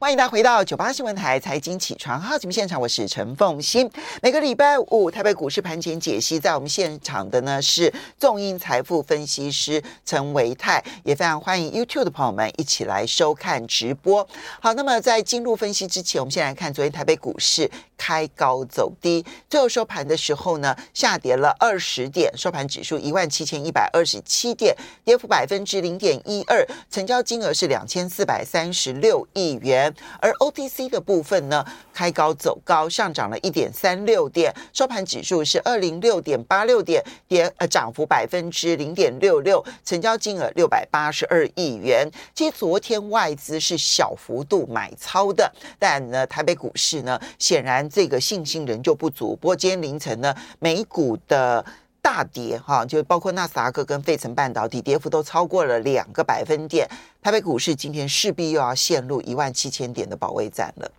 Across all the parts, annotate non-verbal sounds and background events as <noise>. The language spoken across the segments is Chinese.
欢迎大家回到九八新闻台财经起床号节目现场，我是陈凤欣。每个礼拜五台北股市盘前解析，在我们现场的呢是众英财富分析师陈维泰，也非常欢迎 YouTube 的朋友们一起来收看直播。好，那么在进入分析之前，我们先来看昨天台北股市开高走低，最后收盘的时候呢下跌了二十点，收盘指数一万七千一百二十七点，跌幅百分之零点一二，成交金额是两千四百三十六亿元。而 OTC 的部分呢，开高走高，上涨了一点三六点，收盘指数是二零六点八六点，跌呃涨幅百分之零点六六，成交金额六百八十二亿元。其实昨天外资是小幅度买超的，但呢，台北股市呢，显然这个信心仍旧不足。不过今天凌晨呢，美股的大跌哈，就包括纳斯达克跟费城半导体跌幅都超过了两个百分点。台北股市今天势必又要陷入一万七千点的保卫战了。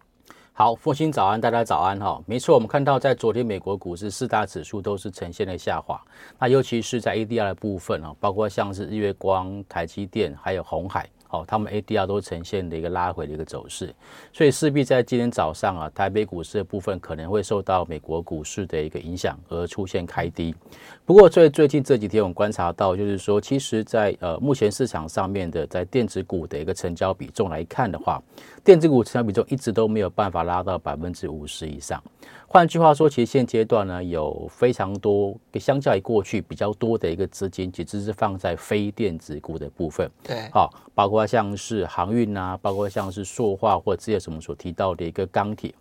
好，复兴早安，大家早安哈。没错，我们看到在昨天美国股市四大指数都是呈现了下滑，那尤其是在 ADR 的部分啊，包括像是日月光、台积电还有红海。好，他们 ADR 都呈现的一个拉回的一个走势，所以势必在今天早上啊，台北股市的部分可能会受到美国股市的一个影响而出现开低。不过最最近这几天我们观察到，就是说，其实在呃目前市场上面的在电子股的一个成交比重来看的话，电子股成交比重一直都没有办法拉到百分之五十以上。换句话说，其实现阶段呢，有非常多相较于过去比较多的一个资金，其实是放在非电子股的部分。对，好，包括像是航运啊，包括像是塑化或者这些什么所提到的一个钢铁。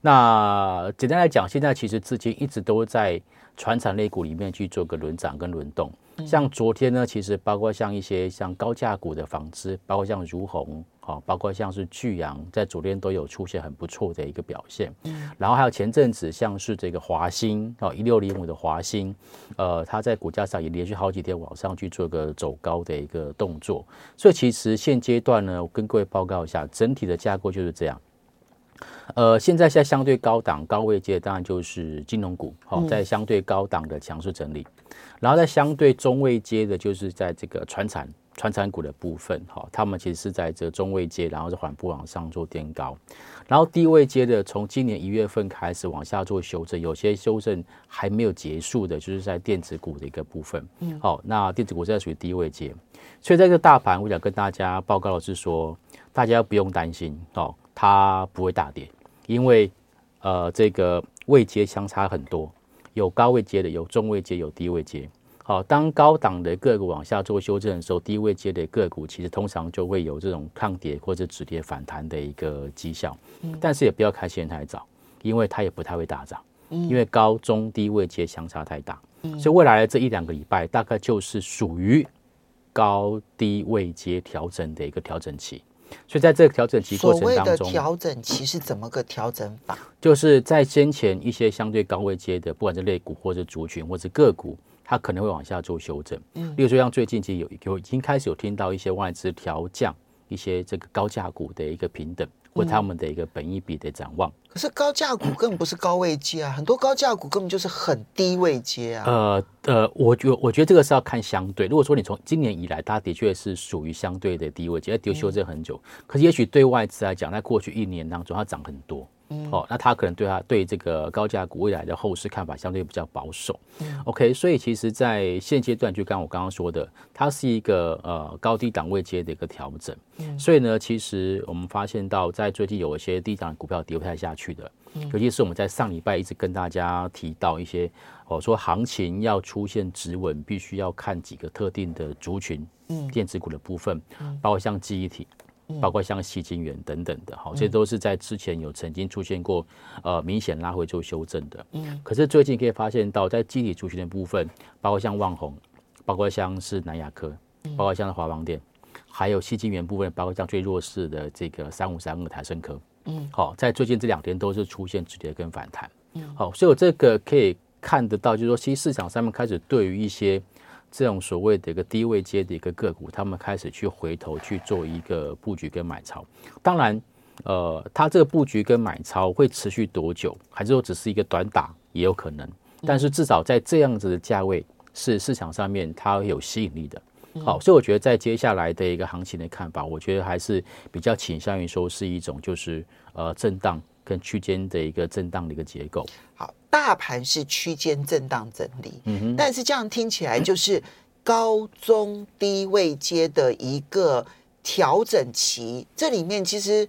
那简单来讲，现在其实资金一直都在传产类股里面去做个轮涨跟轮动。像昨天呢，其实包括像一些像高价股的纺织，包括像如虹。好，包括像是巨阳，在昨天都有出现很不错的一个表现。嗯，然后还有前阵子像是这个华兴，哦，一六零五的华兴，呃，它在股价上也连续好几天往上去做个走高的一个动作。所以其实现阶段呢，我跟各位报告一下，整体的架构就是这样。呃，现在在相对高档高位阶，当然就是金融股，好，在相对高档的强势整理。然后在相对中位阶的，就是在这个船产。传产股的部分，哈，他们其实是在这中位阶，然后是缓步往上做垫高，然后低位阶的，从今年一月份开始往下做修正，有些修正还没有结束的，就是在电子股的一个部分，嗯，好，那电子股现在属于低位阶，所以在这个大盘，我想跟大家报告的是说，大家不用担心哦，它不会大跌，因为呃，这个位阶相差很多，有高位阶的，有中位阶，有低位阶。好，当高档的个股往下做修正的时候，低位接的个股其实通常就会有这种抗跌或者止跌反弹的一个绩效。嗯，但是也不要开心太早，因为它也不太会大涨。嗯，因为高中低位接相差太大。嗯，所以未来的这一两个礼拜大概就是属于高低位接调整的一个调整期。所以在这个调整期过程当中，调整期是怎么个调整法？就是在先前一些相对高位阶的，不管是类股或者族群或者个股。它可能会往下做修正，嗯，例如说像最近其实有有已经开始有听到一些外资调降一些这个高价股的一个平等或他们的一个本益比的展望。可是高价股根本不是高位阶啊，很多高价股根本就是很低位阶啊。呃呃，我觉我觉得这个是要看相对。如果说你从今年以来，它的确是属于相对的低位阶，跌修正很久。可是也许对外资来讲，在过去一年当中，它涨很多。哦，那他可能对他对这个高价股未来的后市看法相对比较保守。OK，所以其实，在现阶段，就刚我刚刚说的，它是一个呃高低档位阶的一个调整。嗯所以呢，其实我们发现到，在最近有一些低档股票跌不太下去的，尤其是我们在上礼拜一直跟大家提到一些，哦说行情要出现止稳，必须要看几个特定的族群，嗯，电子股的部分，包括像记忆体。包括像细晶圆等等的，好，这都是在之前有曾经出现过，呃，明显拉回做修正的。嗯，可是最近可以发现到，在基体族群的部分，包括像旺宏，包括像是南亚科，包括像是华邦电，还有细晶圆部分，包括像最弱势的这个三五三二台升科，嗯，好，在最近这两天都是出现止跌跟反弹。嗯，好，所以我这个可以看得到，就是说，其实市场上面开始对于一些。这种所谓的一个低位接的一个个股，他们开始去回头去做一个布局跟买超。当然，呃，它这个布局跟买超会持续多久，还是说只是一个短打也有可能。但是至少在这样子的价位，是市场上面它有吸引力的。好，所以我觉得在接下来的一个行情的看法，我觉得还是比较倾向于说是一种就是呃震荡跟区间的一个震荡的一个结构。好，大盘是区间震荡整理，嗯哼，但是这样听起来就是高中低位阶的一个调整期，这里面其实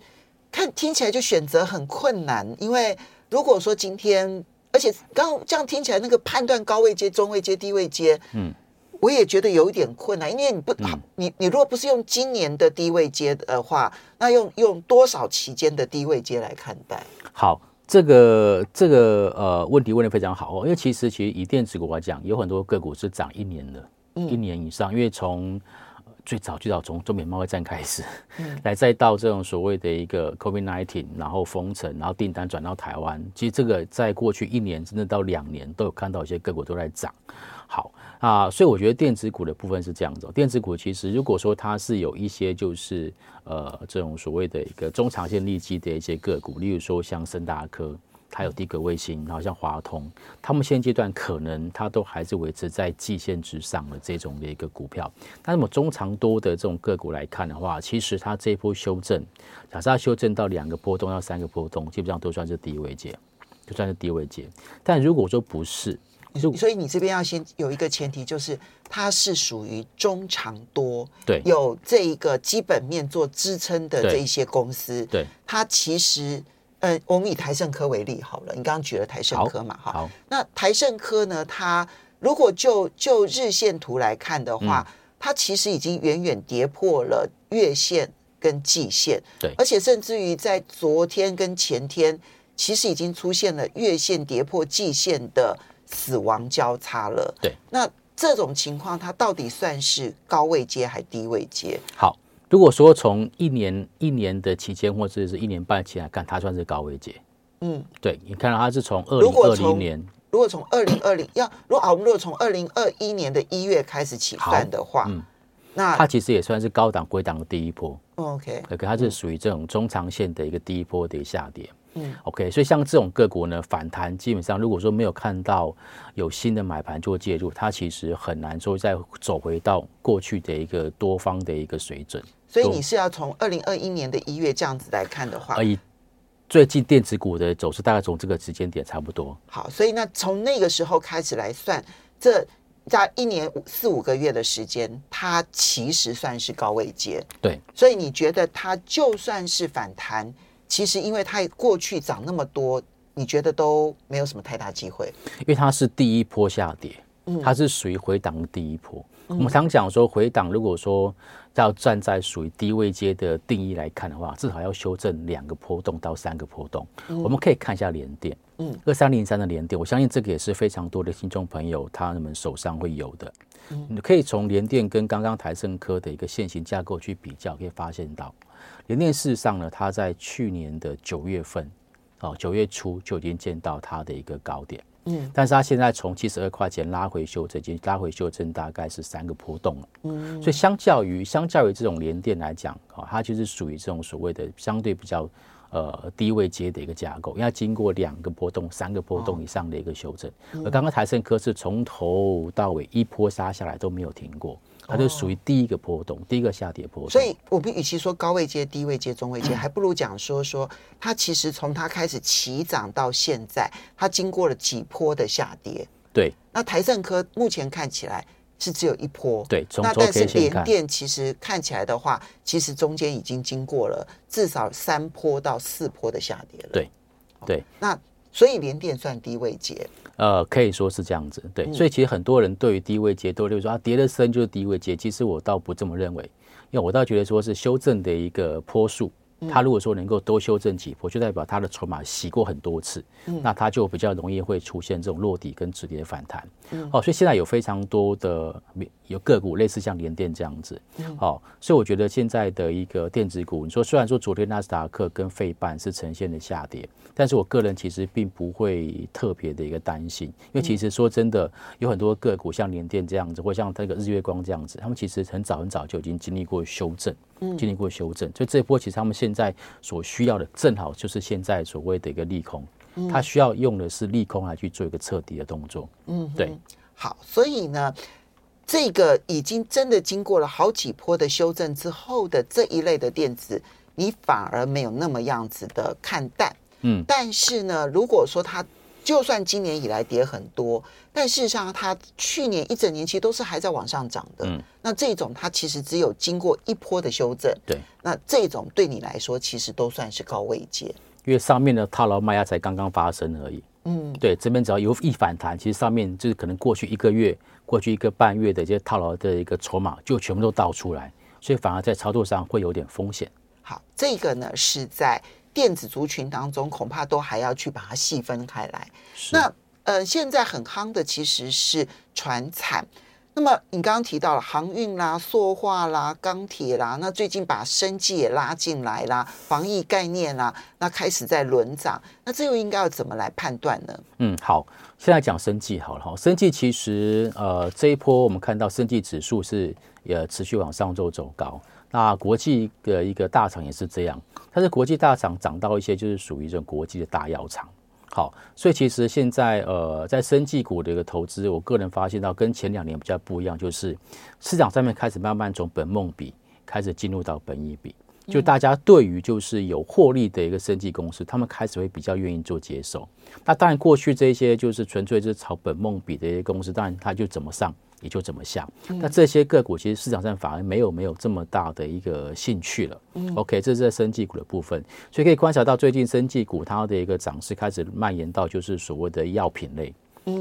看听起来就选择很困难，因为如果说今天，而且刚这样听起来那个判断高位阶、中位阶、低位阶，嗯。我也觉得有一点困难，因为你不，你你如果不是用今年的低位接的话，那用用多少期间的低位接来看待？好，这个这个呃问题问的非常好哦，因为其实其实以电子股来讲，有很多个股是涨一年的，一年以上，因为从最早最早从中美贸易战开始，来再到这种所谓的一个 COVID nineteen，然后封城，然后订单转到台湾，其实这个在过去一年甚至到两年都有看到一些个股都在涨。啊，所以我觉得电子股的部分是这样子。电子股其实如果说它是有一些就是呃这种所谓的一个中长线利基的一些个股，例如说像森达科，它有低格卫星，然后像华通，他们现阶段可能它都还是维持在季线之上的这种的一个股票。那么中长多的这种个股来看的话，其实它这一波修正，假设它修正到两个波动到三个波动，基本上都算是低位阶，就算是低位阶。但如果说不是，所以你这边要先有一个前提，就是它是属于中长多，对，有这一个基本面做支撑的这一些公司，对，它其实，呃，我们以台盛科为例好了，你刚刚举了台盛科嘛，哈，那台盛科呢，它如果就就日线图来看的话，它其实已经远远跌破了月线跟季线，对，而且甚至于在昨天跟前天，其实已经出现了月线跌破季线的。死亡交叉了，对，那这种情况它到底算是高位接还低位接？好，如果说从一年一年的期间或者是一年半期来看，它算是高位接。嗯，对，你看到它是从二零二零年，如果从二零二零要，如果啊，我们如果从二零二一年的一月开始起算的话，嗯，那它其实也算是高档归档的第一波。OK，可它是属于这种中长线的一个第一波的一个下跌。嗯，OK，所以像这种个股呢，反弹基本上如果说没有看到有新的买盘做介入，它其实很难说再走回到过去的一个多方的一个水准。所以你是要从二零二一年的一月这样子来看的话，以最近电子股的走势大概从这个时间点差不多。好，所以那从那个时候开始来算，这在一年四五个月的时间，它其实算是高位阶。对，所以你觉得它就算是反弹？其实，因为它过去涨那么多，你觉得都没有什么太大机会。因为它是第一波下跌，它是属于回档的第一波。我们常讲说，回档如果说要站在属于低位阶的定义来看的话，至少要修正两个波动到三个波动。我们可以看一下连电，嗯，二三零三的连电，我相信这个也是非常多的听众朋友他们手上会有的。你可以从连电跟刚刚台盛科的一个现行架构去比较，可以发现到。联电事实上呢，它在去年的九月份，哦，九月初就已经见到它的一个高点，嗯，但是它现在从七十二块钱拉回修正，已经拉回修正大概是三个波动了，嗯，所以相较于相较于这种联电来讲，哦，它就是属于这种所谓的相对比较呃低位阶的一个架构，因为经过两个波动、三个波动以上的一个修正，而刚刚台盛科是从头到尾一波杀下来都没有停过。它就属于第一个波动，第一个下跌波动。所以，我们与其说高位接、低位接、中位接，<clears throat> 还不如讲说说它其实从它开始起涨到现在，它经过了几波的下跌。对。那台盛科目前看起来是只有一波。对。那但是联电其实看起来的话，其实中间已经经过了至少三波到四波的下跌了。对。对。那所以联电算低位接。呃，可以说是这样子，对，所以其实很多人对于低位接都认为说啊，跌的深就是低位接，其实我倒不这么认为，因为我倒觉得说是修正的一个坡数。它如果说能够多修正几波，就代表他的筹码洗过很多次，那他就比较容易会出现这种落底跟止跌反弹。哦，所以现在有非常多的有个股类似像联电这样子。哦，所以我觉得现在的一个电子股，你说虽然说昨天纳斯达克跟费半是呈现的下跌，但是我个人其实并不会特别的一个担心，因为其实说真的，有很多个股像联电这样子，或像那个日月光这样子，他们其实很早很早就已经经历过修正。经历过修正，所以这一波其实他们现在所需要的，正好就是现在所谓的一个利空，它需要用的是利空来去做一个彻底的动作。嗯，对。好，所以呢，这个已经真的经过了好几波的修正之后的这一类的电子，你反而没有那么样子的看淡。嗯，但是呢，如果说它就算今年以来跌很多，但事实上它去年一整年其实都是还在往上涨的。嗯那这种它其实只有经过一波的修正，对，那这种对你来说其实都算是高位阶。因为上面的套牢卖压才刚刚发生而已。嗯，对，这边只要有一反弹，其实上面就是可能过去一个月、过去一个半月的这些套牢的一个筹码就全部都倒出来，所以反而在操作上会有点风险。好，这个呢是在电子族群当中，恐怕都还要去把它细分开来。那呃，现在很夯的其实是船产。那么你刚刚提到了航运啦、塑化啦、钢铁啦，那最近把生计也拉进来啦，防疫概念啦，那开始在轮涨，那这又应该要怎么来判断呢？嗯，好，现在讲生计好了哈。生计其实呃这一波我们看到生计指数是也持续往上周走高，那国际的一个大厂也是这样，但是国际大厂涨到一些就是属于这种国际的大药厂。好，所以其实现在呃，在生技股的一个投资，我个人发现到跟前两年比较不一样，就是市场上面开始慢慢从本梦比开始进入到本益比，就大家对于就是有获利的一个生技公司，他们开始会比较愿意做接受。那当然，过去这些就是纯粹是炒本梦比的一些公司，当然它就怎么上也就怎么下。那这些个股其实市场上反而没有没有这么大的一个兴趣了。OK，这是在生技股的部分，所以可以观察到最近生技股它的一个涨势开始蔓延到就是所谓的药品类。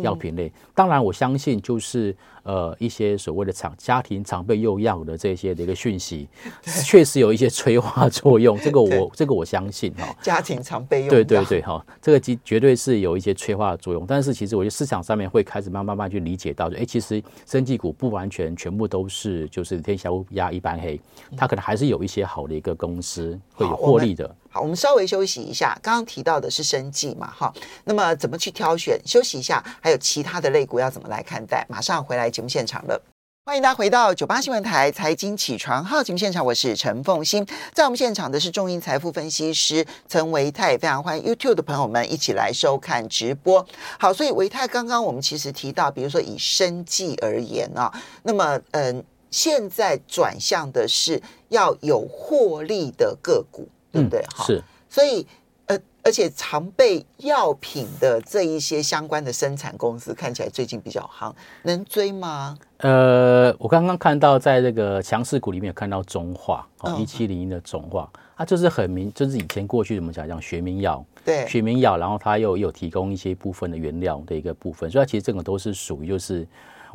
药品类，当然我相信就是呃一些所谓的常家庭常备用药的这些的一个讯息，<laughs> 确实有一些催化作用，这个我 <laughs> 这个我相信哈、家庭常备用对对对，哈，这个绝绝对是有一些催化的作用，但是其实我觉得市场上面会开始慢慢慢慢去理解到，哎，其实生技股不完全全部都是就是天下乌鸦一般黑，它可能还是有一些好的一个公司会有获利的。好，我们稍微休息一下。刚刚提到的是生计嘛，哈，那么怎么去挑选？休息一下，还有其他的类股要怎么来看待？马上回来节目现场了。欢迎大家回到九八新闻台财经起床号节目现场，我是陈凤欣。在我们现场的是中银财富分析师陈维泰，非常欢迎 YouTube 的朋友们一起来收看直播。好，所以维泰刚刚我们其实提到，比如说以生计而言啊，那么嗯、现在转向的是要有获利的个股，对不对？哈、嗯是，所以呃，而且常备药品的这一些相关的生产公司看起来最近比较夯，能追吗？呃，我刚刚看到在这个强势股里面有看到中化哦，嗯一七零一的中化，它就是很明，就是以前过去怎么讲，讲学名药，对，学名药，然后它又有提供一些部分的原料的一个部分，所以它其实这个都是属于就是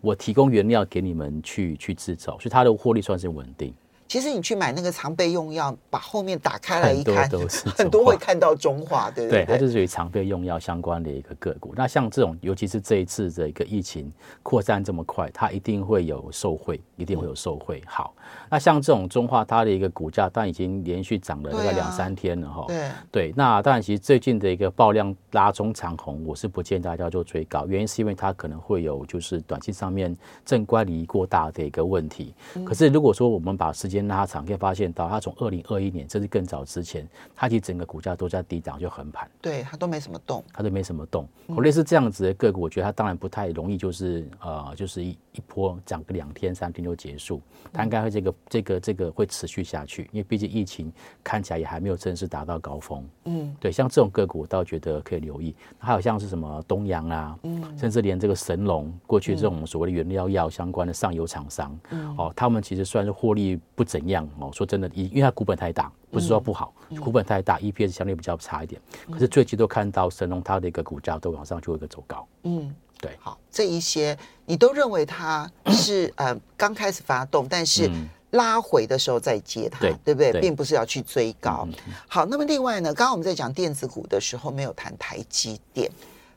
我提供原料给你们去去制造，所以它的获利算是稳定。其实你去买那个常备用药，把后面打开来一看，很多都是 <laughs> 很多会看到中化，对不对，对？它就是属于常备用药相关的一个个股。那像这种，尤其是这一次的一个疫情扩散这么快，它一定会有受惠，一定会有受惠。好，那像这种中化，它的一个股价，但已经连续涨了大概两三天了哈。对，对，那当然，其实最近的一个爆量拉中长红，我是不建议大家做追高，原因是因为它可能会有就是短期上面正乖离过大的一个问题。可是如果说我们把时间拉长，可以发现到它从二零二一年甚至更早之前，它其实整个股价都在低档就横盘。对，它都没什么动。它都没什么动。我类似这样子的个股，我觉得它当然不太容易，就是呃，就是一一波涨个两天三天就结束。它应该会这个这个这个会持续下去，因为毕竟疫情看起来也还没有正式达到高峰。嗯，对，像这种个股，我倒觉得可以留意。还有像是什么东阳啊，嗯甚至连这个神龙，过去这种所谓的原料药相关的上游厂商，嗯哦，他们其实算是获利不怎样哦。说真的，因因为它股本太大，不是说不好，股本太大，EPS 相对比较差一点。可是最近都看到神龙它的一个股价都往上就有一个走高。嗯，对，好，这一些你都认为它是 <coughs> 呃刚开始发动，但是嗯拉回的时候再接它，对对不对？对并不是要去追高。好，那么另外呢，刚刚我们在讲电子股的时候，没有谈台积电，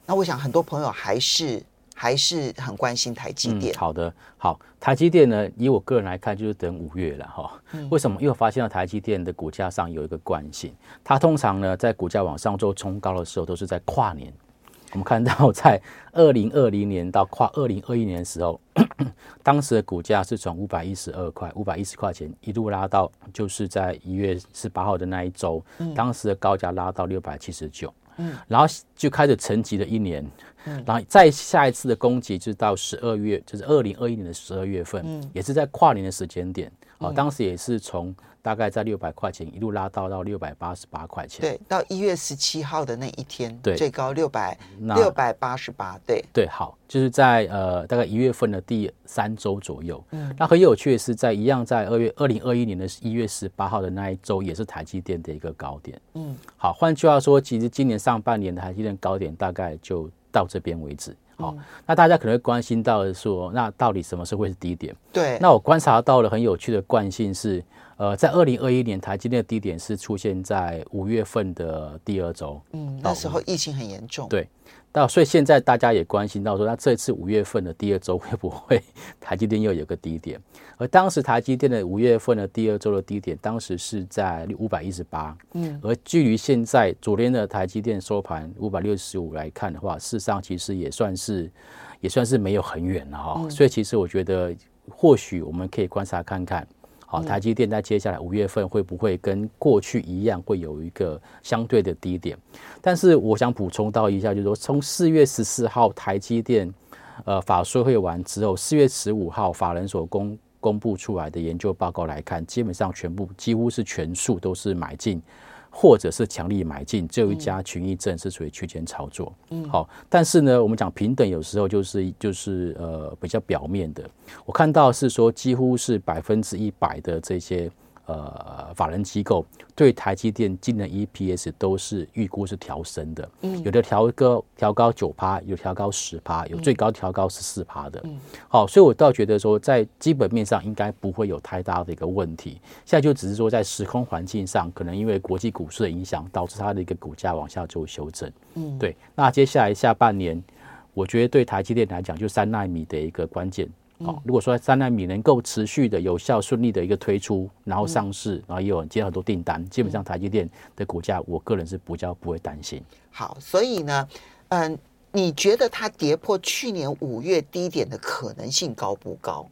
那我想很多朋友还是还是很关心台积电嗯。。好的，好，台积电呢，以我个人来看，就是等五月了哈。为什么？因为我发现到台积电的股价上有一个惯性，它通常呢在股价往上做冲高的时候，都是在跨年。我们看到在二零二零年到跨二零二一年的时候，当时的股价是从五百一十二块、五百一十块钱一路拉到，就是在一月十八号的那一周，当时的高价拉到六百七十九。嗯，然后就开始沉寂了一年，嗯，然后再下一次的攻击就到十二月，就是二零二一年的十二月份，嗯，也是在跨年的时间点，啊，当时也是从。大概在六百块钱一路拉到到六百八十八块钱，对，到一月十七号的那一天，对，最高六百六百八十八，对。对，好，就是在呃大概一月份的第三周左右，嗯，那很有趣的是，在一样在二月二零二一年的一月十八号的那一周，也是台积电的一个高点，嗯，好，换句话说，其实今年上半年的台积电高点大概就到这边为止。好，那大家可能会关心到说，那到底什么时候会是低点？对，那我观察到了很有趣的惯性是，呃，在二零二一年台积电的低点是出现在五月份的第二周，嗯，那时候疫情很严重，对。到所以现在大家也关心到说，那这次五月份的第二周会不会 <laughs> 台积电又有个低点？而当时台积电的五月份的第二周的低点，当时是在五百一十八，嗯，而距离现在昨天的台积电收盘五百六十五来看的话，事实上其实也算是也算是没有很远了哈。所以其实我觉得，或许我们可以观察看看。好，台积电在接下来五月份会不会跟过去一样，会有一个相对的低点？但是我想补充到一下，就是说从四月十四号台积电呃法说会完之后，四月十五号法人所公公布出来的研究报告来看，基本上全部几乎是全数都是买进。或者是强力买进，只有一家群益证是属于区间操作。嗯，好，但是呢，我们讲平等，有时候就是就是呃比较表面的。我看到是说，几乎是百分之一百的这些。呃，法人机构对台积电今年 EPS 都是预估是调升的，嗯，有的调高调高九趴，有调高十趴，有最高调高十四趴的，嗯，好，所以我倒觉得说，在基本面上应该不会有太大的一个问题。现在就只是说，在时空环境上，可能因为国际股市的影响，导致它的一个股价往下做修正，嗯，对。那接下来下半年，我觉得对台积电来讲，就三纳米的一个关键。好，如果说三纳米能够持续的有效顺利的一个推出，然后上市，然后也有接很多订单，基本上台积电的股价，我个人是比较不会担心。好，所以呢，嗯，你觉得它跌破去年五月低点的可能性高不高？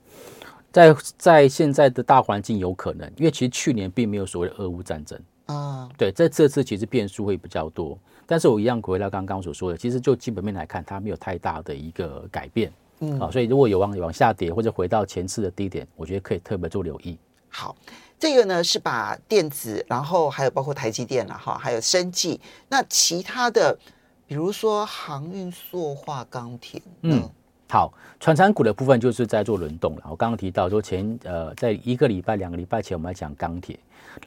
在在现在的大环境有可能，因为其实去年并没有所谓的俄乌战争啊。对，在这次其实变数会比较多，但是我一样回到刚刚所说的，其实就基本面来看，它没有太大的一个改变。嗯，好，所以如果有往往下跌或者回到前次的低点，我觉得可以特别做留意。好，这个呢是把电子，然后还有包括台积电了哈，还有生技，那其他的，比如说航运、塑化、钢铁，嗯，好，船产股的部分就是在做轮动了。我刚刚提到说前呃，在一个礼拜、两个礼拜前，我们来讲钢铁，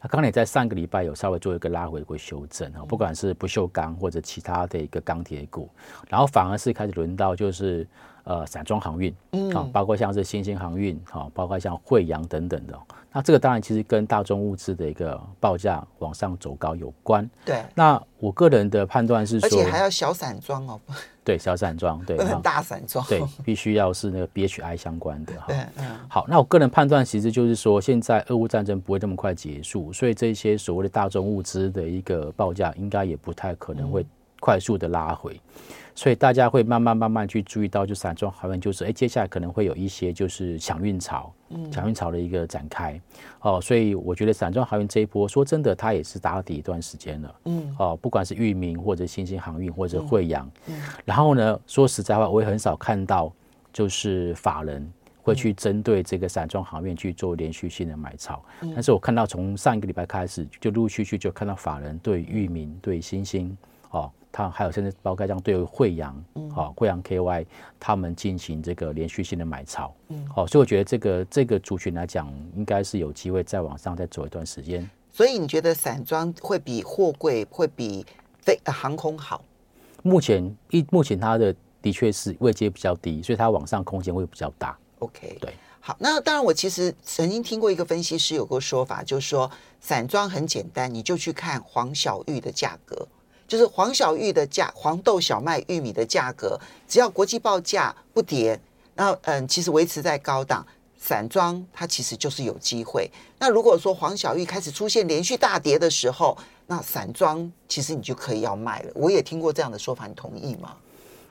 那钢铁在上个礼拜有稍微做一个拉回、或修正啊，不管是不锈钢或者其他的一个钢铁股，然后反而是开始轮到就是。呃，散装航运，嗯，啊，包括像是新兴航运，哈，包括像惠阳等等的，那这个当然其实跟大众物资的一个报价往上走高有关。对，那我个人的判断是说，而且还要小散装哦。<laughs> 对，小散装，对，很大散装，对，必须要是那个 BHI 相关的哈。对，嗯。好，那我个人判断其实就是说，现在俄乌战争不会这么快结束，所以这些所谓的大众物资的一个报价，应该也不太可能会快速的拉回。所以大家会慢慢慢慢去注意到，就散装航运就是，哎，接下来可能会有一些就是抢运潮，抢运潮的一个展开，哦，所以我觉得散装航运这一波，说真的，它也是打底一段时间了，嗯，哦，不管是域名或者新兴航运或者惠阳，嗯，然后呢，说实在话，我也很少看到就是法人会去针对这个散装航运去做连续性的买超，但是我看到从上一个礼拜开始，就陆陆续续就看到法人对域名、对新兴，哦。它还有甚至包括像对惠阳，好惠阳 KY 他们进行这个连续性的买超，嗯，好，所以我觉得这个这个族群来讲，应该是有机会再往上再走一段时间。所以你觉得散装会比货柜会比飞航空好？目前一目前它的的确是位阶比较低，所以它往上空间会比较大。OK，对，好，那当然我其实曾经听过一个分析师有个说法，就是说散装很简单，你就去看黄小玉的价格。就是黄小玉的价，黄豆、小麦、玉米的价格，只要国际报价不跌，那嗯，其实维持在高档，散装它其实就是有机会。那如果说黄小玉开始出现连续大跌的时候，那散装其实你就可以要卖了。我也听过这样的说法，你同意吗？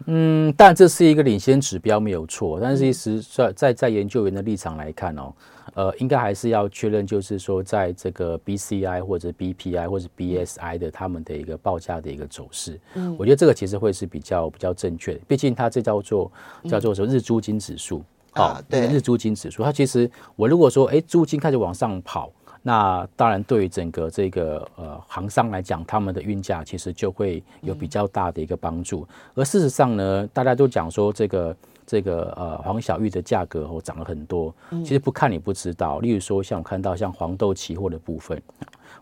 嗯，但这是一个领先指标没有错，但是其实在在在研究员的立场来看哦，呃，应该还是要确认，就是说在这个 BCI 或者 BPI 或者 BSI 的他们的一个报价的一个走势，嗯，我觉得这个其实会是比较比较正确的，毕竟它这叫做叫做什么日租金指数，啊对。日租金指数，它其实我如果说哎租金开始往上跑。那当然，对于整个这个呃行商来讲，他们的运价其实就会有比较大的一个帮助。而事实上呢，大家都讲说这个这个呃黄小玉的价格哦涨了很多，其实不看你不知道。例如说，像我看到像黄豆期货的部分，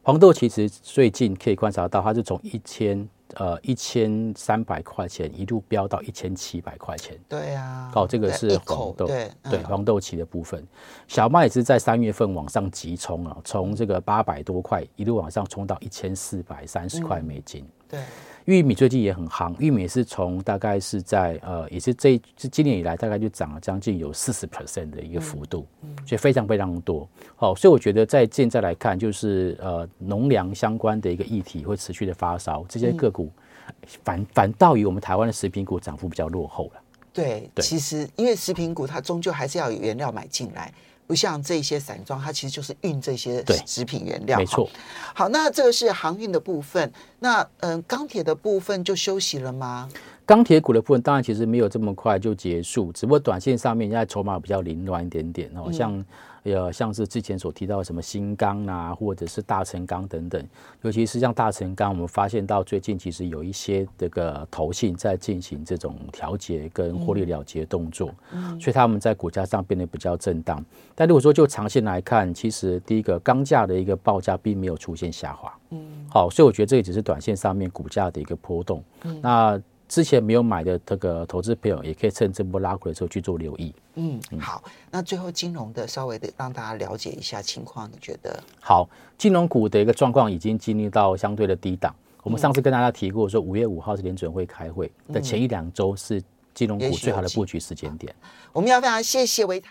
黄豆其实最近可以观察到，它是从一千。呃，一千三百块钱一路飙到一千七百块钱。对啊，哦，这个是黄豆，对黄豆期的部分。小麦也是在三月份往上急冲啊，从这个八百多块一路往上冲到一千四百三十块美金。对。玉米最近也很行，玉米是从大概是在呃，也是这这今年以来大概就涨了将近有四十 percent 的一个幅度，嗯所以非常非常多。好，所以我觉得在现在来看，就是呃农粮相关的一个议题会持续的发烧，这些个股反反倒于我们台湾的食品股涨幅比较落后了。对，其实因为食品股它终究还是要有原料买进来。不像这些散装，它其实就是运这些食品原料。没错。好，那这个是航运的部分。那嗯，钢铁的部分就休息了吗？钢铁股的部分当然其实没有这么快就结束，只不过短线上面现在筹码比较凌乱一点点哦，像。呃，像是之前所提到什么新钢啊，或者是大成钢等等，尤其是像大成钢，我们发现到最近其实有一些这个投信在进行这种调节跟获利了结动作，嗯，所以他们在股价上变得比较震荡。但如果说就长线来看，其实第一个钢价的一个报价并没有出现下滑，嗯，好，所以我觉得这也只是短线上面股价的一个波动，嗯，那。之前没有买的这个投资朋友，也可以趁这波拉回的时候去做留意。嗯，好，那最后金融的稍微的让大家了解一下情况，你觉得？好，金融股的一个状况已经经历到相对的低档。我们上次跟大家提过，说五月五号是联准会开会的前一两周是金融股最好的布局时间点。我们要非常谢谢维泰。